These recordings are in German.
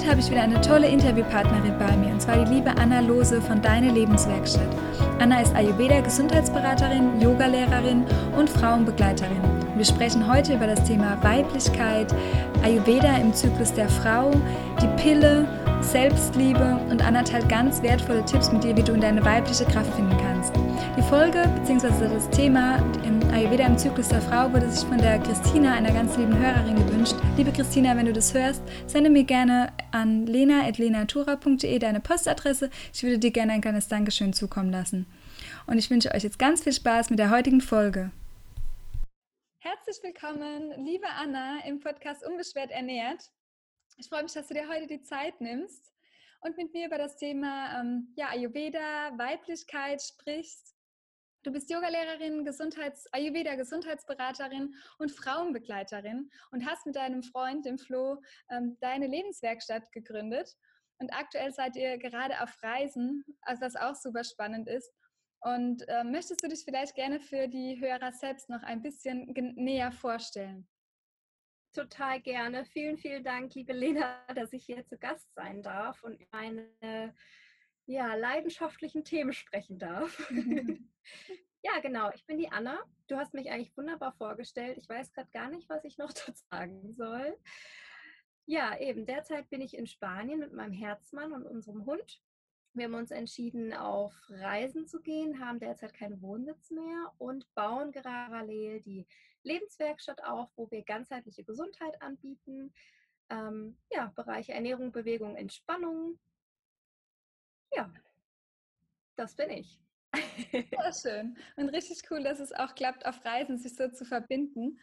Heute habe ich wieder eine tolle Interviewpartnerin bei mir, und zwar die liebe Anna Lose von Deine Lebenswerkstatt. Anna ist Ayurveda-Gesundheitsberaterin, Yogalehrerin und Frauenbegleiterin. Wir sprechen heute über das Thema Weiblichkeit, Ayurveda im Zyklus der Frau, die Pille, Selbstliebe und Anna teilt ganz wertvolle Tipps mit dir, wie du in deine weibliche Kraft finden kannst. Die Folge bzw. das Thema im Ayurveda im Zyklus der Frau wurde sich von der Christina, einer ganz lieben Hörerin, gewünscht. Liebe Christina, wenn du das hörst, sende mir gerne an lena.lenatura.de deine Postadresse. Ich würde dir gerne ein kleines Dankeschön zukommen lassen. Und ich wünsche euch jetzt ganz viel Spaß mit der heutigen Folge. Herzlich willkommen, liebe Anna, im Podcast Unbeschwert ernährt. Ich freue mich, dass du dir heute die Zeit nimmst und mit mir über das Thema ähm, ja, Ayurveda, Weiblichkeit sprichst. Du bist Yogalehrerin, Gesundheits Ayurveda Gesundheitsberaterin und Frauenbegleiterin und hast mit deinem Freund, dem Flo, ähm, deine Lebenswerkstatt gegründet. Und aktuell seid ihr gerade auf Reisen, also was auch super spannend ist. Und äh, möchtest du dich vielleicht gerne für die Hörer selbst noch ein bisschen näher vorstellen? Total gerne. Vielen, vielen Dank, liebe Lena, dass ich hier zu Gast sein darf und meine ja, leidenschaftlichen Themen sprechen darf. ja, genau. Ich bin die Anna. Du hast mich eigentlich wunderbar vorgestellt. Ich weiß gerade gar nicht, was ich noch dazu sagen soll. Ja, eben. Derzeit bin ich in Spanien mit meinem Herzmann und unserem Hund. Wir haben uns entschieden, auf Reisen zu gehen, haben derzeit keinen Wohnsitz mehr und bauen gerade parallel die Lebenswerkstatt auf, wo wir ganzheitliche Gesundheit anbieten. Ähm, ja, Bereiche Ernährung, Bewegung, Entspannung. Ja, das bin ich. Sehr schön. Und richtig cool, dass es auch klappt, auf Reisen sich so zu verbinden.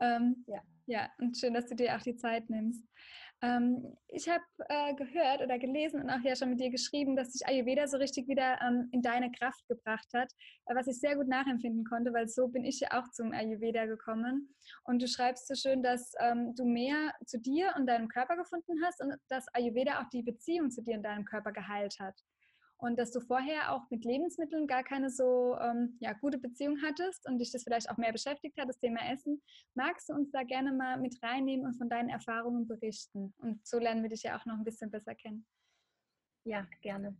Ähm, ja. ja, und schön, dass du dir auch die Zeit nimmst. Ähm, ich habe äh, gehört oder gelesen und auch ja schon mit dir geschrieben, dass dich Ayurveda so richtig wieder ähm, in deine Kraft gebracht hat, äh, was ich sehr gut nachempfinden konnte, weil so bin ich ja auch zum Ayurveda gekommen. Und du schreibst so schön, dass ähm, du mehr zu dir und deinem Körper gefunden hast und dass Ayurveda auch die Beziehung zu dir und deinem Körper geheilt hat und dass du vorher auch mit Lebensmitteln gar keine so ähm, ja, gute Beziehung hattest und dich das vielleicht auch mehr beschäftigt hat, das Thema Essen. Magst du uns da gerne mal mit reinnehmen und von deinen Erfahrungen berichten? Und so lernen wir dich ja auch noch ein bisschen besser kennen. Ja, gerne.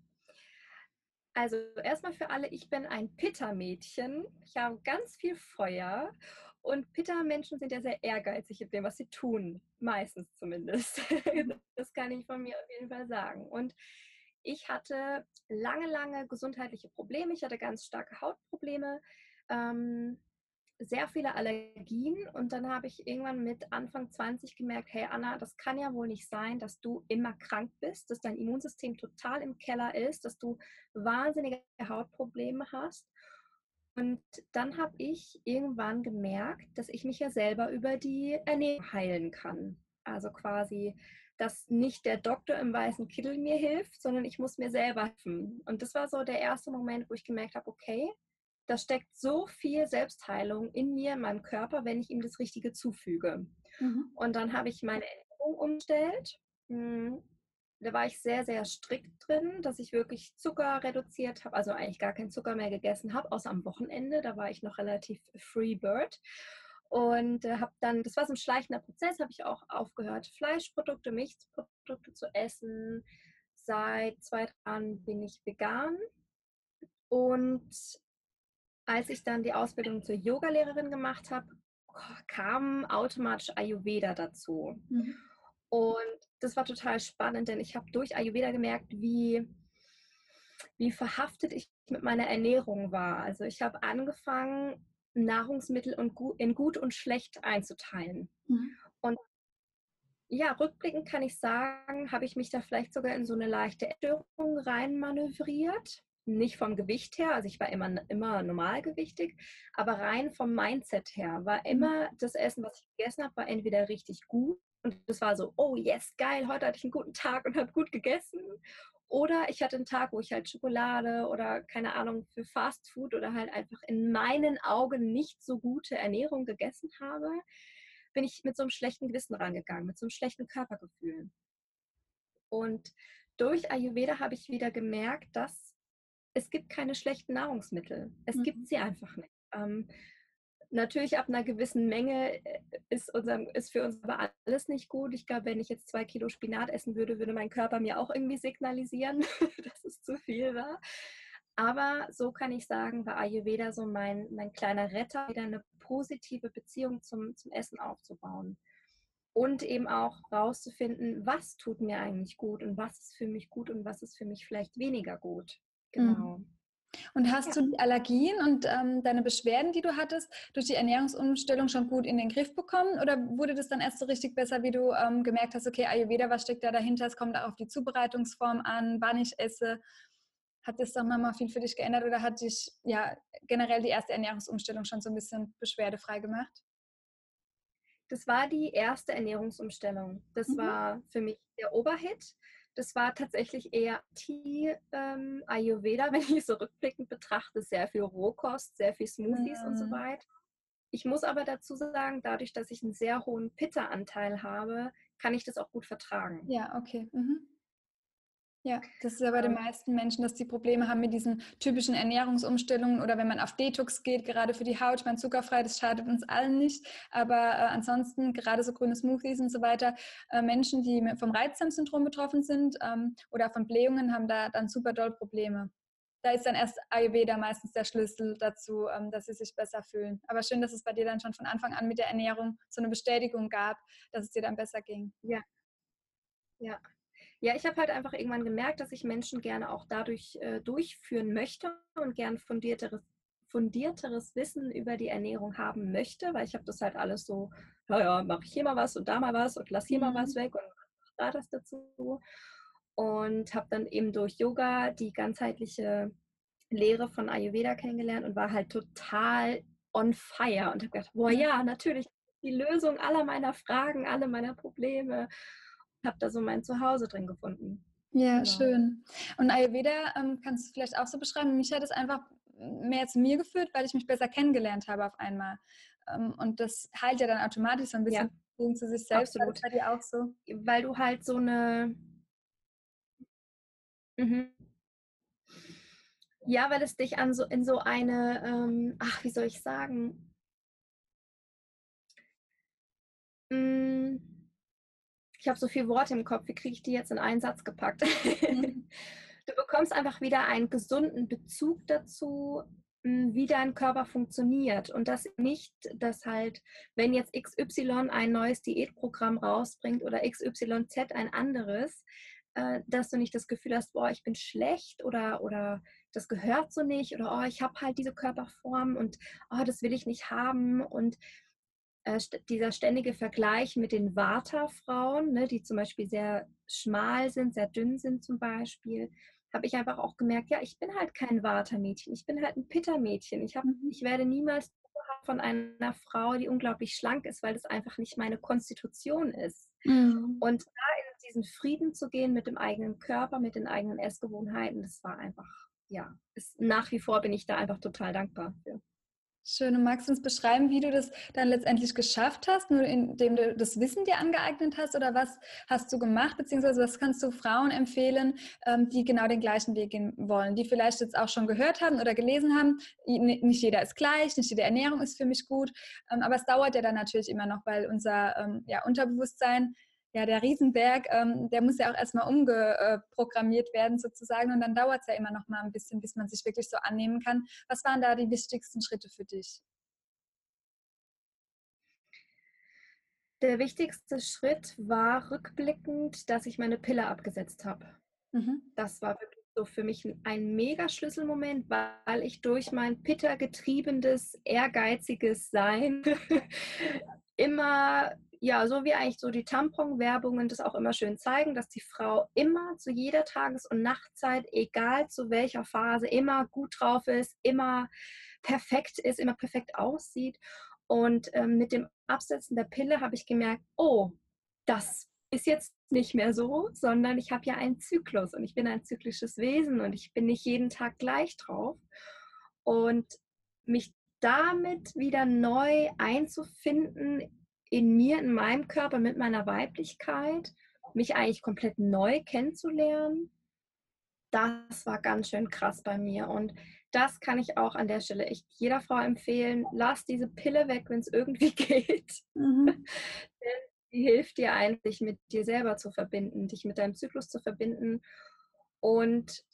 Also erstmal für alle, ich bin ein Pitta-Mädchen. Ich habe ganz viel Feuer und Pitta-Menschen sind ja sehr ehrgeizig in dem, was sie tun. Meistens zumindest. das kann ich von mir auf jeden Fall sagen. Und ich hatte lange, lange gesundheitliche Probleme. Ich hatte ganz starke Hautprobleme, ähm, sehr viele Allergien. Und dann habe ich irgendwann mit Anfang 20 gemerkt, hey Anna, das kann ja wohl nicht sein, dass du immer krank bist, dass dein Immunsystem total im Keller ist, dass du wahnsinnige Hautprobleme hast. Und dann habe ich irgendwann gemerkt, dass ich mich ja selber über die Ernährung heilen kann. Also quasi dass nicht der Doktor im weißen Kittel mir hilft, sondern ich muss mir selber helfen. Und das war so der erste Moment, wo ich gemerkt habe, okay, da steckt so viel Selbstheilung in mir, in meinem Körper, wenn ich ihm das Richtige zufüge. Mhm. Und dann habe ich meine Ernährung umgestellt. Hm, da war ich sehr, sehr strikt drin, dass ich wirklich Zucker reduziert habe, also eigentlich gar keinen Zucker mehr gegessen habe, außer am Wochenende. Da war ich noch relativ free bird. Und äh, habe dann, das war so ein schleichender Prozess, habe ich auch aufgehört, Fleischprodukte, Milchprodukte zu essen. Seit zwei Jahren bin ich vegan. Und als ich dann die Ausbildung zur Yogalehrerin gemacht habe, kam automatisch Ayurveda dazu. Mhm. Und das war total spannend, denn ich habe durch Ayurveda gemerkt, wie, wie verhaftet ich mit meiner Ernährung war. Also ich habe angefangen, Nahrungsmittel in gut und schlecht einzuteilen. Mhm. Und ja, rückblickend kann ich sagen, habe ich mich da vielleicht sogar in so eine leichte Störung reinmanövriert. Nicht vom Gewicht her, also ich war immer, immer normalgewichtig, aber rein vom Mindset her war mhm. immer das Essen, was ich gegessen habe, war entweder richtig gut und es war so, oh yes, geil, heute hatte ich einen guten Tag und habe gut gegessen. Oder ich hatte einen Tag, wo ich halt Schokolade oder keine Ahnung für Fast Food oder halt einfach in meinen Augen nicht so gute Ernährung gegessen habe, bin ich mit so einem schlechten Gewissen rangegangen, mit so einem schlechten Körpergefühl. Und durch Ayurveda habe ich wieder gemerkt, dass es gibt keine schlechten Nahrungsmittel. Es mhm. gibt sie einfach nicht. Ähm, natürlich ab einer gewissen Menge äh, ist, unser, ist für uns aber alles nicht gut. Ich glaube, wenn ich jetzt zwei Kilo Spinat essen würde, würde mein Körper mir auch irgendwie signalisieren, dass es zu viel war. Aber so kann ich sagen, war Ayurveda so mein, mein kleiner Retter, wieder eine positive Beziehung zum, zum Essen aufzubauen. Und eben auch rauszufinden, was tut mir eigentlich gut und was ist für mich gut und was ist für mich vielleicht weniger gut. Genau. Mhm. Und hast ja. du die Allergien und ähm, deine Beschwerden, die du hattest, durch die Ernährungsumstellung schon gut in den Griff bekommen? Oder wurde das dann erst so richtig besser, wie du ähm, gemerkt hast, okay, Ayurveda, was steckt da dahinter? Es kommt auch auf die Zubereitungsform an, wann ich esse. Hat das dann nochmal viel für dich geändert oder hat dich ja generell die erste Ernährungsumstellung schon so ein bisschen beschwerdefrei gemacht? Das war die erste Ernährungsumstellung. Das mhm. war für mich der Oberhit. Das war tatsächlich eher die ähm, Ayurveda, wenn ich so rückblickend betrachte, sehr viel Rohkost, sehr viel Smoothies mhm. und so mhm. weiter. Ich muss aber dazu sagen, dadurch, dass ich einen sehr hohen Pitta-Anteil habe, kann ich das auch gut vertragen. Ja, okay. Mhm. Ja, das ist ja bei den meisten Menschen, dass die Probleme haben mit diesen typischen Ernährungsumstellungen oder wenn man auf Detox geht, gerade für die Haut. Ich meine, zuckerfrei, das schadet uns allen nicht. Aber äh, ansonsten, gerade so grüne Smoothies und so weiter, äh, Menschen, die vom Reizdarmsyndrom betroffen sind ähm, oder von Blähungen, haben da dann super doll Probleme. Da ist dann erst Ayurveda meistens der Schlüssel dazu, ähm, dass sie sich besser fühlen. Aber schön, dass es bei dir dann schon von Anfang an mit der Ernährung so eine Bestätigung gab, dass es dir dann besser ging. Ja. Ja, ja, ich habe halt einfach irgendwann gemerkt, dass ich Menschen gerne auch dadurch äh, durchführen möchte und gern fundierteres, fundierteres Wissen über die Ernährung haben möchte, weil ich habe das halt alles so, naja, mache ich hier mal was und da mal was und lass hier mhm. mal was weg und da das dazu. Und habe dann eben durch Yoga die ganzheitliche Lehre von Ayurveda kennengelernt und war halt total on fire und habe gedacht, boah mhm. ja, natürlich die Lösung aller meiner Fragen, alle meiner Probleme habe da so mein Zuhause drin gefunden. Ja, genau. schön. Und Ayurveda ähm, kannst du vielleicht auch so beschreiben? Mich hat es einfach mehr zu mir geführt, weil ich mich besser kennengelernt habe auf einmal. Ähm, und das heilt ja dann automatisch so ein bisschen ja. zu sich selbst. Absolut. Bei dir auch so? Weil du halt so eine. Mhm. Ja, weil es dich an so in so eine, ähm, ach, wie soll ich sagen? Mm, ich habe so viele Worte im Kopf, wie kriege ich die jetzt in einen Satz gepackt? Mhm. du bekommst einfach wieder einen gesunden Bezug dazu, hm, wie dein Körper funktioniert. Und das nicht, dass halt, wenn jetzt XY ein neues Diätprogramm rausbringt oder XYZ ein anderes, äh, dass du nicht das Gefühl hast, boah, ich bin schlecht oder, oder das gehört so nicht oder oh, ich habe halt diese Körperform und oh, das will ich nicht haben. Und äh, dieser ständige Vergleich mit den Vata-Frauen, ne, die zum Beispiel sehr schmal sind, sehr dünn sind zum Beispiel, habe ich einfach auch gemerkt, ja, ich bin halt kein Vata-Mädchen, ich bin halt ein Pitta-Mädchen. Ich, mhm. ich werde niemals von einer Frau, die unglaublich schlank ist, weil das einfach nicht meine Konstitution ist. Mhm. Und da in diesen Frieden zu gehen mit dem eigenen Körper, mit den eigenen Essgewohnheiten, das war einfach, ja, ist, nach wie vor bin ich da einfach total dankbar für. Schön. Und magst du uns beschreiben, wie du das dann letztendlich geschafft hast, nur indem du das Wissen dir angeeignet hast? Oder was hast du gemacht? Beziehungsweise was kannst du Frauen empfehlen, ähm, die genau den gleichen Weg gehen wollen, die vielleicht jetzt auch schon gehört haben oder gelesen haben? Nicht jeder ist gleich, nicht jede Ernährung ist für mich gut. Ähm, aber es dauert ja dann natürlich immer noch, weil unser ähm, ja, Unterbewusstsein ja, der Riesenberg, ähm, der muss ja auch erstmal umgeprogrammiert werden sozusagen und dann dauert es ja immer noch mal ein bisschen, bis man sich wirklich so annehmen kann. Was waren da die wichtigsten Schritte für dich? Der wichtigste Schritt war rückblickend, dass ich meine Pille abgesetzt habe. Mhm. Das war wirklich so für mich ein mega Schlüsselmoment, weil ich durch mein Pitta-getriebenes, ehrgeiziges Sein immer ja, so wie eigentlich so die Tampon-Werbungen das auch immer schön zeigen, dass die Frau immer zu jeder Tages- und Nachtzeit, egal zu welcher Phase, immer gut drauf ist, immer perfekt ist, immer perfekt aussieht. Und ähm, mit dem Absetzen der Pille habe ich gemerkt, oh, das ist jetzt nicht mehr so, sondern ich habe ja einen Zyklus und ich bin ein zyklisches Wesen und ich bin nicht jeden Tag gleich drauf. Und mich damit wieder neu einzufinden in mir, in meinem Körper, mit meiner Weiblichkeit, mich eigentlich komplett neu kennenzulernen, das war ganz schön krass bei mir. Und das kann ich auch an der Stelle echt jeder Frau empfehlen. Lass diese Pille weg, wenn es irgendwie geht. Mhm. Denn die hilft dir eigentlich, mit dir selber zu verbinden, dich mit deinem Zyklus zu verbinden. Und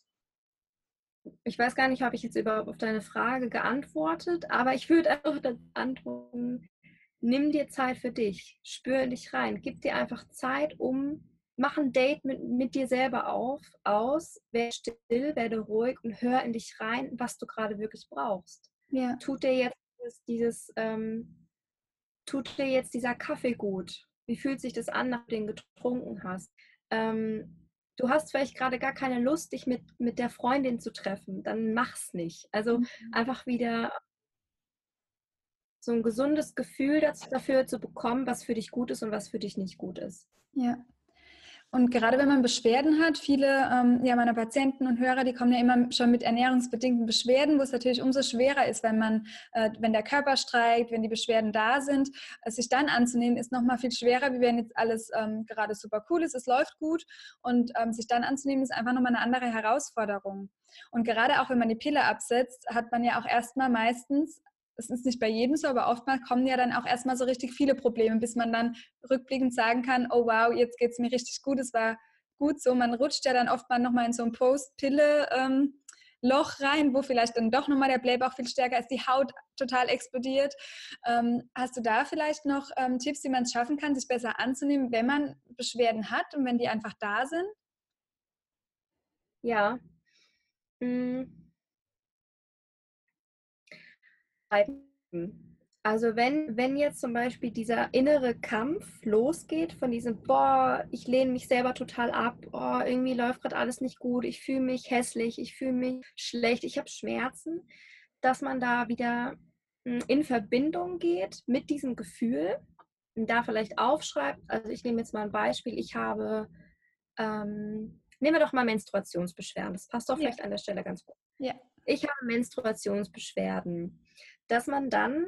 ich weiß gar nicht, habe ich jetzt überhaupt auf deine Frage geantwortet, aber ich würde einfach antworten, nimm dir Zeit für dich, spür in dich rein, gib dir einfach Zeit, um, mach ein Date mit, mit dir selber auf, aus, werde still, werde ruhig und hör in dich rein, was du gerade wirklich brauchst. Ja. Tut dir jetzt dieses, dieses ähm, tut dir jetzt dieser Kaffee gut? Wie fühlt sich das an, nachdem du den getrunken hast? Ähm, du hast vielleicht gerade gar keine Lust, dich mit, mit der Freundin zu treffen, dann mach's nicht. Also mhm. einfach wieder so ein gesundes Gefühl dafür zu bekommen, was für dich gut ist und was für dich nicht gut ist. Ja, und gerade wenn man Beschwerden hat, viele ähm, ja, meiner Patienten und Hörer, die kommen ja immer schon mit ernährungsbedingten Beschwerden, wo es natürlich umso schwerer ist, wenn man, äh, wenn der Körper streikt, wenn die Beschwerden da sind, sich dann anzunehmen, ist nochmal viel schwerer, wie wenn jetzt alles ähm, gerade super cool ist, es läuft gut und ähm, sich dann anzunehmen, ist einfach nochmal eine andere Herausforderung. Und gerade auch wenn man die Pille absetzt, hat man ja auch erstmal meistens das ist nicht bei jedem so, aber oftmals kommen ja dann auch erstmal so richtig viele Probleme, bis man dann rückblickend sagen kann, oh wow, jetzt geht es mir richtig gut, es war gut so. Man rutscht ja dann oftmals nochmal in so ein Post-Pille-Loch rein, wo vielleicht dann doch nochmal der Blähbauch viel stärker ist, die Haut total explodiert. Ähm, hast du da vielleicht noch ähm, Tipps, wie man es schaffen kann, sich besser anzunehmen, wenn man Beschwerden hat und wenn die einfach da sind? Ja. Hm also wenn, wenn jetzt zum Beispiel dieser innere Kampf losgeht von diesem, boah, ich lehne mich selber total ab, oh, irgendwie läuft gerade alles nicht gut, ich fühle mich hässlich, ich fühle mich schlecht, ich habe Schmerzen, dass man da wieder hm, in Verbindung geht mit diesem Gefühl und da vielleicht aufschreibt, also ich nehme jetzt mal ein Beispiel, ich habe, ähm, nehmen wir doch mal Menstruationsbeschwerden, das passt doch vielleicht ja. an der Stelle ganz gut. Ja. Ich habe Menstruationsbeschwerden dass man dann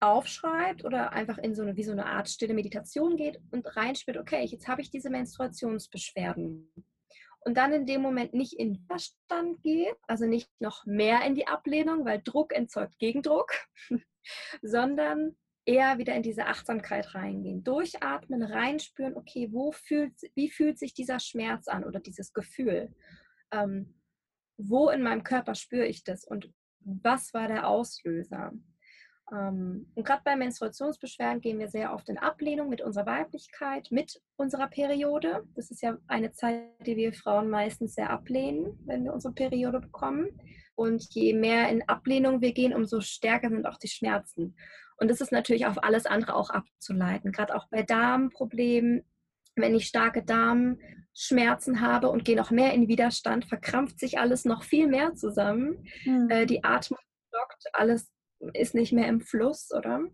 aufschreibt oder einfach in so eine, wie so eine Art stille Meditation geht und reinspürt, okay, jetzt habe ich diese Menstruationsbeschwerden. Und dann in dem Moment nicht in Widerstand geht, also nicht noch mehr in die Ablehnung, weil Druck entzeugt Gegendruck, sondern eher wieder in diese Achtsamkeit reingehen. Durchatmen, reinspüren, okay, wo fühlt, wie fühlt sich dieser Schmerz an oder dieses Gefühl? Ähm, wo in meinem Körper spüre ich das und was war der Auslöser? Ähm, und gerade bei Menstruationsbeschwerden gehen wir sehr oft in Ablehnung mit unserer Weiblichkeit, mit unserer Periode. Das ist ja eine Zeit, die wir Frauen meistens sehr ablehnen, wenn wir unsere Periode bekommen. Und je mehr in Ablehnung wir gehen, umso stärker sind auch die Schmerzen. Und das ist natürlich auf alles andere auch abzuleiten. Gerade auch bei Darmproblemen, wenn ich starke Darmschmerzen habe und gehe noch mehr in Widerstand, verkrampft sich alles noch viel mehr zusammen. Mhm. Äh, die Atmung stockt, alles ist nicht mehr im Fluss, oder?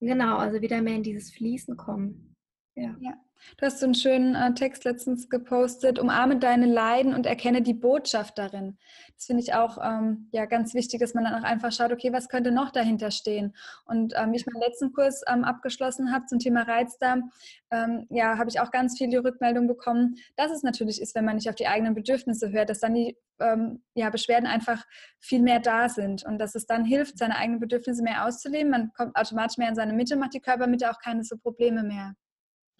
Genau, also wieder mehr in dieses Fließen kommen. Ja. ja. Du hast so einen schönen äh, Text letztens gepostet, umarme deine Leiden und erkenne die Botschaft darin. Das finde ich auch ähm, ja, ganz wichtig, dass man dann auch einfach schaut, okay, was könnte noch dahinter stehen? Und ähm, ich meinen letzten Kurs ähm, abgeschlossen habe zum Thema Reizdarm, ähm, ja, habe ich auch ganz viele Rückmeldungen bekommen, dass es natürlich ist, wenn man nicht auf die eigenen Bedürfnisse hört, dass dann die ähm, ja, Beschwerden einfach viel mehr da sind und dass es dann hilft, seine eigenen Bedürfnisse mehr auszuleben. Man kommt automatisch mehr in seine Mitte, macht die Körpermitte auch keine so Probleme mehr.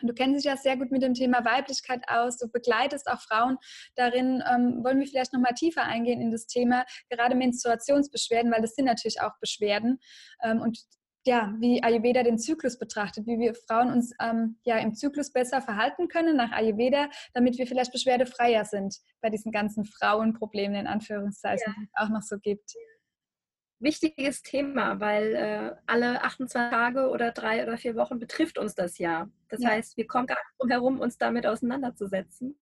Du kennst dich ja sehr gut mit dem Thema Weiblichkeit aus. Du begleitest auch Frauen darin. Ähm, wollen wir vielleicht noch mal tiefer eingehen in das Thema gerade Menstruationsbeschwerden, weil das sind natürlich auch Beschwerden. Ähm, und ja, wie Ayurveda den Zyklus betrachtet, wie wir Frauen uns ähm, ja im Zyklus besser verhalten können nach Ayurveda, damit wir vielleicht beschwerdefreier sind bei diesen ganzen Frauenproblemen in Anführungszeichen, ja. die es auch noch so gibt wichtiges Thema, weil äh, alle 28 Tage oder drei oder vier Wochen betrifft uns das ja. Das ja. heißt, wir kommen gar nicht drum herum, uns damit auseinanderzusetzen.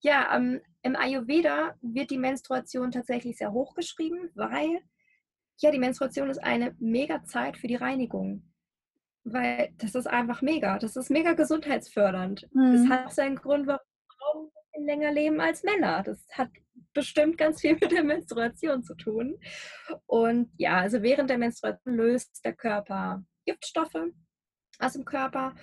Ja, ähm, im Ayurveda wird die Menstruation tatsächlich sehr hoch geschrieben, weil ja, die Menstruation ist eine mega Zeit für die Reinigung. weil das ist einfach mega. Das ist mega gesundheitsfördernd. Mhm. Das hat seinen Grund, warum Frauen länger leben als Männer. Das hat bestimmt ganz viel mit der Menstruation zu tun. Und ja, also während der Menstruation löst der Körper Giftstoffe aus dem Körper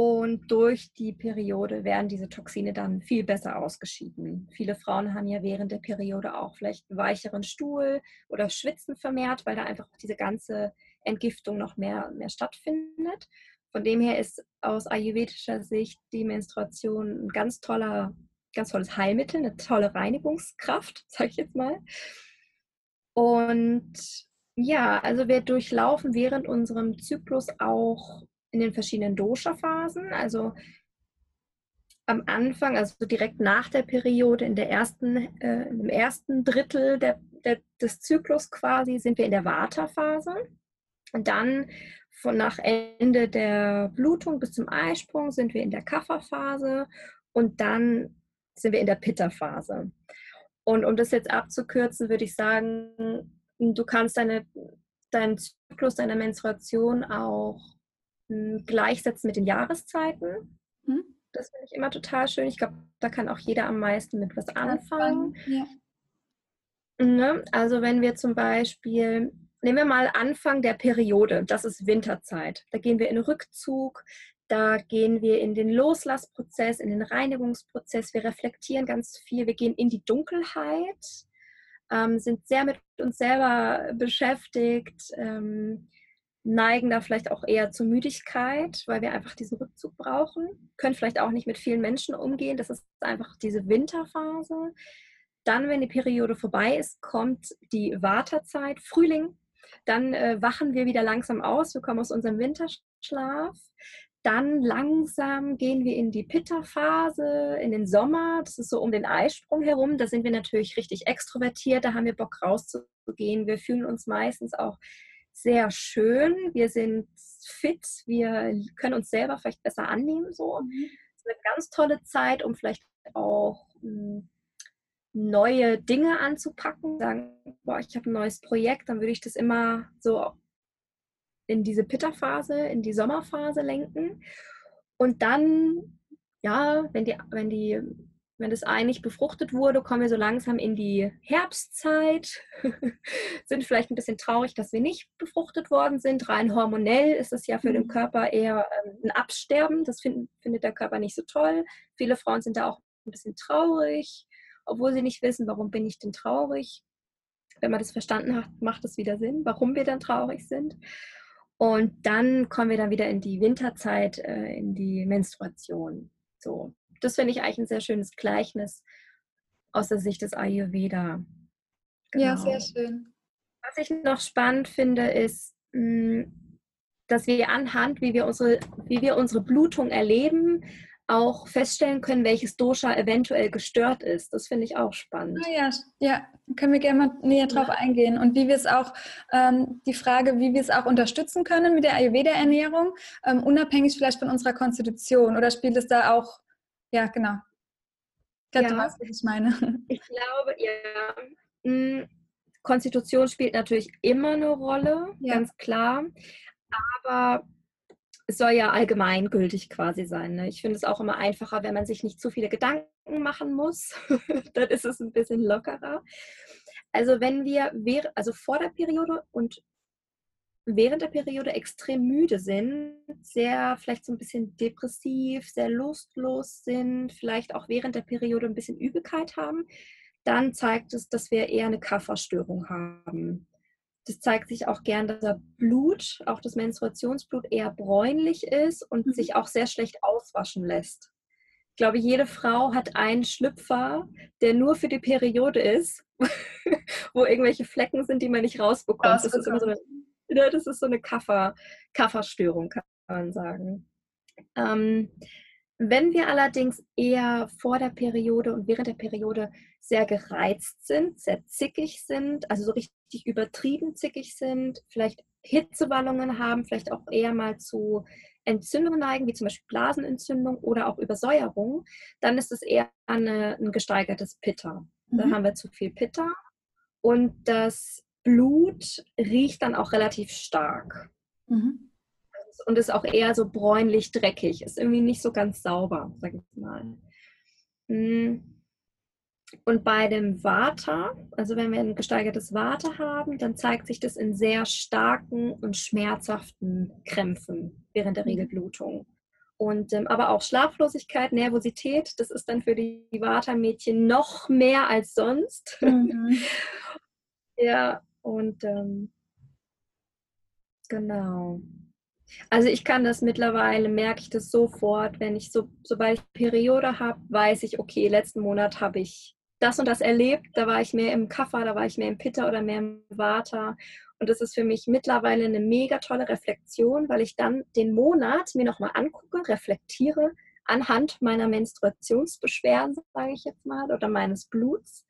und durch die Periode werden diese Toxine dann viel besser ausgeschieden. Viele Frauen haben ja während der Periode auch vielleicht einen weicheren Stuhl oder schwitzen vermehrt, weil da einfach diese ganze Entgiftung noch mehr, mehr stattfindet. Von dem her ist aus ayurvedischer Sicht die Menstruation ein ganz toller, ganz tolles Heilmittel, eine tolle Reinigungskraft, sage ich jetzt mal. Und ja, also wir durchlaufen während unserem Zyklus auch in den verschiedenen Dosha-Phasen. Also am Anfang, also direkt nach der Periode, in der ersten, äh, im ersten Drittel der, der, des Zyklus quasi, sind wir in der Vata-Phase. Und dann von nach Ende der Blutung bis zum Eisprung sind wir in der Kapha-Phase und dann sind wir in der Pitta-Phase. Und um das jetzt abzukürzen, würde ich sagen, du kannst deine, deinen Zyklus, deine Menstruation auch hm, gleichsetzen mit den Jahreszeiten. Hm? Das finde ich immer total schön. Ich glaube, da kann auch jeder am meisten mit was anfangen. Ja. Ne? Also wenn wir zum Beispiel, nehmen wir mal Anfang der Periode, das ist Winterzeit. Da gehen wir in Rückzug, da gehen wir in den Loslassprozess, in den Reinigungsprozess, wir reflektieren ganz viel, wir gehen in die Dunkelheit, ähm, sind sehr mit uns selber beschäftigt. Ähm, neigen da vielleicht auch eher zur Müdigkeit, weil wir einfach diesen Rückzug brauchen, können vielleicht auch nicht mit vielen Menschen umgehen. Das ist einfach diese Winterphase. Dann, wenn die Periode vorbei ist, kommt die Wartezeit, Frühling. Dann äh, wachen wir wieder langsam aus, wir kommen aus unserem Winterschlaf. Dann langsam gehen wir in die Pitta-Phase, in den Sommer. Das ist so um den Eisprung herum. Da sind wir natürlich richtig extrovertiert. Da haben wir Bock rauszugehen. Wir fühlen uns meistens auch sehr schön. Wir sind fit, wir können uns selber vielleicht besser annehmen. So. Mhm. Es ist eine ganz tolle Zeit, um vielleicht auch hm, neue Dinge anzupacken. Sagen, boah, ich habe ein neues Projekt, dann würde ich das immer so in diese Pitta-Phase, in die Sommerphase lenken. Und dann, ja, wenn die, wenn die wenn das Ei nicht befruchtet wurde, kommen wir so langsam in die Herbstzeit, sind vielleicht ein bisschen traurig, dass wir nicht befruchtet worden sind. Rein hormonell ist es ja für den mhm. Körper eher ähm, ein Absterben. Das find, findet der Körper nicht so toll. Viele Frauen sind da auch ein bisschen traurig, obwohl sie nicht wissen, warum bin ich denn traurig. Wenn man das verstanden hat, macht es wieder Sinn, warum wir dann traurig sind. Und dann kommen wir dann wieder in die Winterzeit, äh, in die Menstruation. So, das finde ich eigentlich ein sehr schönes Gleichnis aus der Sicht des Ayurveda. Genau. Ja, sehr schön. Was ich noch spannend finde, ist, mm, dass wir anhand, wie wir unsere, wie wir unsere Blutung erleben, auch feststellen können, welches Dosha eventuell gestört ist. Das finde ich auch spannend. Ah ja, ja, können wir gerne mal näher drauf ja. eingehen. Und wie wir es auch, ähm, die Frage, wie wir es auch unterstützen können mit der Ayurveda-Ernährung, ähm, unabhängig vielleicht von unserer Konstitution. Oder spielt es da auch ja, genau. Ich glaube, ja. du weißt, was ich meine. Ich glaube, ja. Hm, Konstitution spielt natürlich immer eine Rolle, ja. ganz klar. Aber es soll ja allgemeingültig quasi sein. Ne? Ich finde es auch immer einfacher, wenn man sich nicht zu viele Gedanken machen muss. Dann ist es ein bisschen lockerer. Also wenn wir, also vor der Periode und während der Periode extrem müde sind, sehr vielleicht so ein bisschen depressiv, sehr lustlos sind, vielleicht auch während der Periode ein bisschen Übelkeit haben, dann zeigt es, dass wir eher eine Kafferstörung haben. Das zeigt sich auch gern, dass das Blut, auch das Menstruationsblut, eher bräunlich ist und mhm. sich auch sehr schlecht auswaschen lässt. Ich glaube, jede Frau hat einen Schlüpfer, der nur für die Periode ist, wo irgendwelche Flecken sind, die man nicht rausbekommt. Das ist immer so eine Ne, das ist so eine Kaffer, Kafferstörung, kann man sagen. Ähm, wenn wir allerdings eher vor der Periode und während der Periode sehr gereizt sind, sehr zickig sind, also so richtig übertrieben zickig sind, vielleicht Hitzewallungen haben, vielleicht auch eher mal zu Entzündungen neigen, wie zum Beispiel Blasenentzündung oder auch Übersäuerung, dann ist es eher eine, ein gesteigertes Pitta. Mhm. Da haben wir zu viel Pitta und das Blut riecht dann auch relativ stark. Mhm. Und ist auch eher so bräunlich dreckig. Ist irgendwie nicht so ganz sauber, sag ich mal. Hm. Und bei dem Vata, also wenn wir ein gesteigertes Vata haben, dann zeigt sich das in sehr starken und schmerzhaften Krämpfen während der mhm. Regelblutung. Und ähm, aber auch Schlaflosigkeit, Nervosität, das ist dann für die Vata-Mädchen noch mehr als sonst. Mhm. ja, und ähm, genau. Also ich kann das mittlerweile, merke ich das sofort, wenn ich so, sobald ich Periode habe, weiß ich, okay, letzten Monat habe ich das und das erlebt, da war ich mehr im Kaffer, da war ich mehr im Pitta oder mehr im Vata. Und das ist für mich mittlerweile eine mega tolle Reflexion, weil ich dann den Monat mir nochmal angucke, reflektiere anhand meiner Menstruationsbeschwerden, sage ich jetzt mal, oder meines Bluts,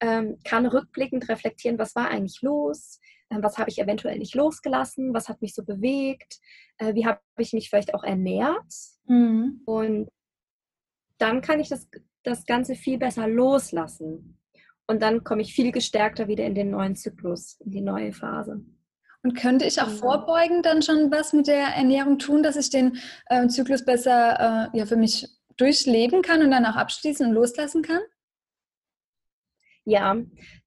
ähm, kann rückblickend reflektieren, was war eigentlich los, was habe ich eventuell nicht losgelassen, was hat mich so bewegt, äh, wie habe ich mich vielleicht auch ernährt. Mhm. Und dann kann ich das, das Ganze viel besser loslassen. Und dann komme ich viel gestärkter wieder in den neuen Zyklus, in die neue Phase. Und könnte ich auch genau. vorbeugend dann schon was mit der Ernährung tun, dass ich den äh, Zyklus besser äh, ja, für mich durchleben kann und dann auch abschließen und loslassen kann? Ja,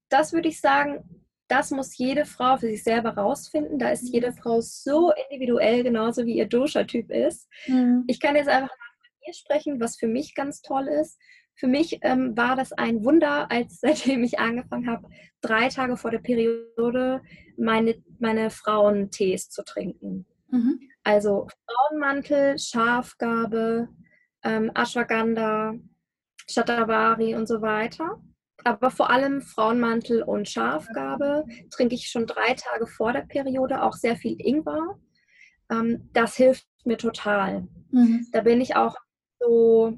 das würde ich sagen, das muss jede Frau für sich selber rausfinden. Da ist jede Frau so individuell, genauso wie ihr Dosha-Typ ist. Mhm. Ich kann jetzt einfach mal von mir sprechen, was für mich ganz toll ist für mich ähm, war das ein Wunder, als seitdem ich angefangen habe, drei Tage vor der Periode meine, meine Frauentees zu trinken. Mhm. Also Frauenmantel, Schafgabe, ähm, Ashwagandha, Shatavari und so weiter. Aber vor allem Frauenmantel und Schafgabe trinke ich schon drei Tage vor der Periode auch sehr viel Ingwer. Ähm, das hilft mir total. Mhm. Da bin ich auch so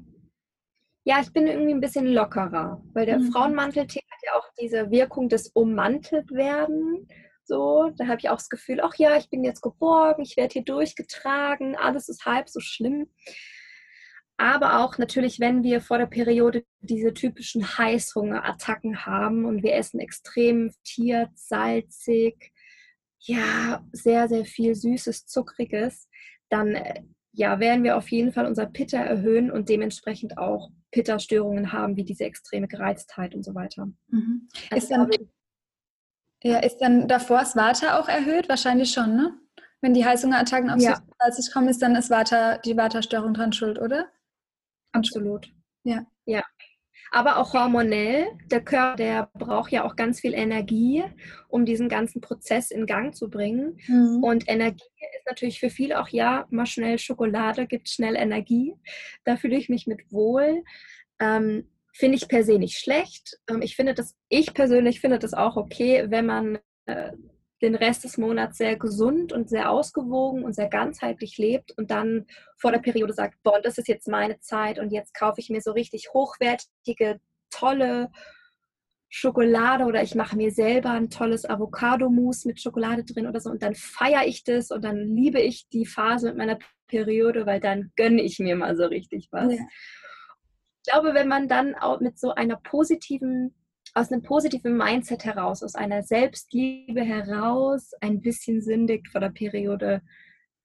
ja, ich bin irgendwie ein bisschen lockerer, weil der mhm. Frauenmanteltee hat ja auch diese Wirkung des Ummanteltwerden. So, da habe ich auch das Gefühl, ach ja, ich bin jetzt geborgen, ich werde hier durchgetragen, alles ist halb so schlimm. Aber auch natürlich, wenn wir vor der Periode diese typischen Heißhungerattacken haben und wir essen extrem tiert, salzig, ja, sehr, sehr viel Süßes, Zuckriges, dann äh, ja, werden wir auf jeden Fall unser Pitta erhöhen und dementsprechend auch Pitta-Störungen haben, wie diese extreme Gereiztheit und so weiter. Mhm. Also ist, dann, ja, ist dann davor das Vata auch erhöht? Wahrscheinlich schon, ne? Wenn die Heißhungerattacken auf ja. sich kommen, ist dann das Vata, die Vata-Störung dran schuld, oder? Absolut. Ja. Ja, aber auch hormonell. Der Körper, der braucht ja auch ganz viel Energie, um diesen ganzen Prozess in Gang zu bringen. Mhm. Und Energie ist natürlich für viele auch, ja, mal schnell Schokolade gibt schnell Energie. Da fühle ich mich mit wohl. Ähm, finde ich per se nicht schlecht. Ähm, ich finde das, ich persönlich finde das auch okay, wenn man äh, den Rest des Monats sehr gesund und sehr ausgewogen und sehr ganzheitlich lebt und dann vor der Periode sagt, boah, das ist jetzt meine Zeit und jetzt kaufe ich mir so richtig hochwertige, tolle Schokolade oder ich mache mir selber ein tolles Avocado-Mousse mit Schokolade drin oder so und dann feiere ich das und dann liebe ich die Phase mit meiner Periode, weil dann gönne ich mir mal so richtig was. Ja. Ich glaube, wenn man dann auch mit so einer positiven aus einem positiven Mindset heraus, aus einer Selbstliebe heraus ein bisschen sündigt vor der Periode,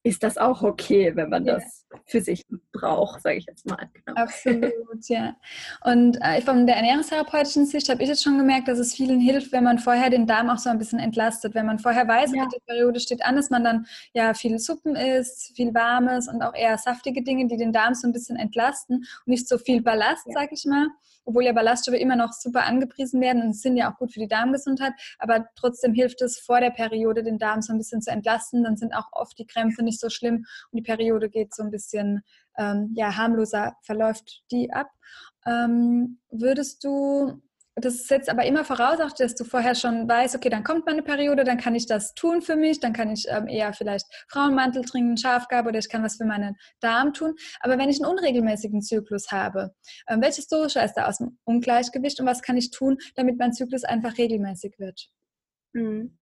ist das auch okay, wenn man das für sich braucht, sage ich jetzt mal. Genau. Absolut, ja. Und äh, von der ernährungstherapeutischen Sicht habe ich jetzt schon gemerkt, dass es vielen hilft, wenn man vorher den Darm auch so ein bisschen entlastet. Wenn man vorher weiß, ja. die Periode steht an, dass man dann ja viel Suppen isst, viel Warmes und auch eher saftige Dinge, die den Darm so ein bisschen entlasten und nicht so viel Ballast, ja. sage ich mal obwohl ja Ballaststoffe immer noch super angepriesen werden und sind ja auch gut für die Darmgesundheit, aber trotzdem hilft es vor der Periode, den Darm so ein bisschen zu entlasten. Dann sind auch oft die Krämpfe nicht so schlimm und die Periode geht so ein bisschen ähm, ja, harmloser, verläuft die ab. Ähm, würdest du das setzt aber immer voraus, auch dass du vorher schon weißt, okay, dann kommt meine Periode, dann kann ich das tun für mich, dann kann ich ähm, eher vielleicht Frauenmantel trinken, Schafgabe oder ich kann was für meinen Darm tun. Aber wenn ich einen unregelmäßigen Zyklus habe, ähm, welches Dosha ist da aus dem Ungleichgewicht und was kann ich tun, damit mein Zyklus einfach regelmäßig wird? Mhm.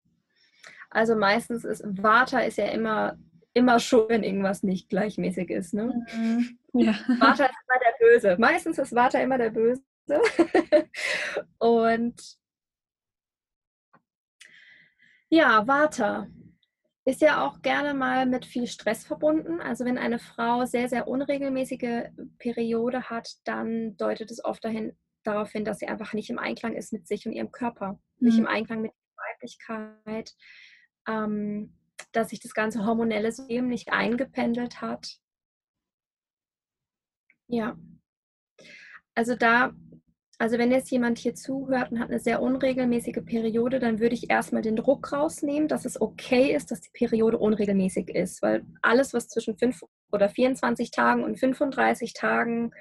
Also meistens ist Vata ist ja immer immer schon, wenn irgendwas nicht gleichmäßig ist. Ne? Mhm. Ja. Vata ist immer der Böse. Meistens ist Vata immer der Böse. und ja, Vata. ist ja auch gerne mal mit viel Stress verbunden. Also wenn eine Frau sehr, sehr unregelmäßige Periode hat, dann deutet es oft dahin, darauf hin, dass sie einfach nicht im Einklang ist mit sich und ihrem Körper, mhm. nicht im Einklang mit der Weiblichkeit, ähm, dass sich das ganze hormonelle System nicht eingependelt hat. Ja. Also da also wenn jetzt jemand hier zuhört und hat eine sehr unregelmäßige Periode, dann würde ich erstmal den Druck rausnehmen, dass es okay ist, dass die Periode unregelmäßig ist, weil alles, was zwischen 5 oder 24 Tagen und 35 Tagen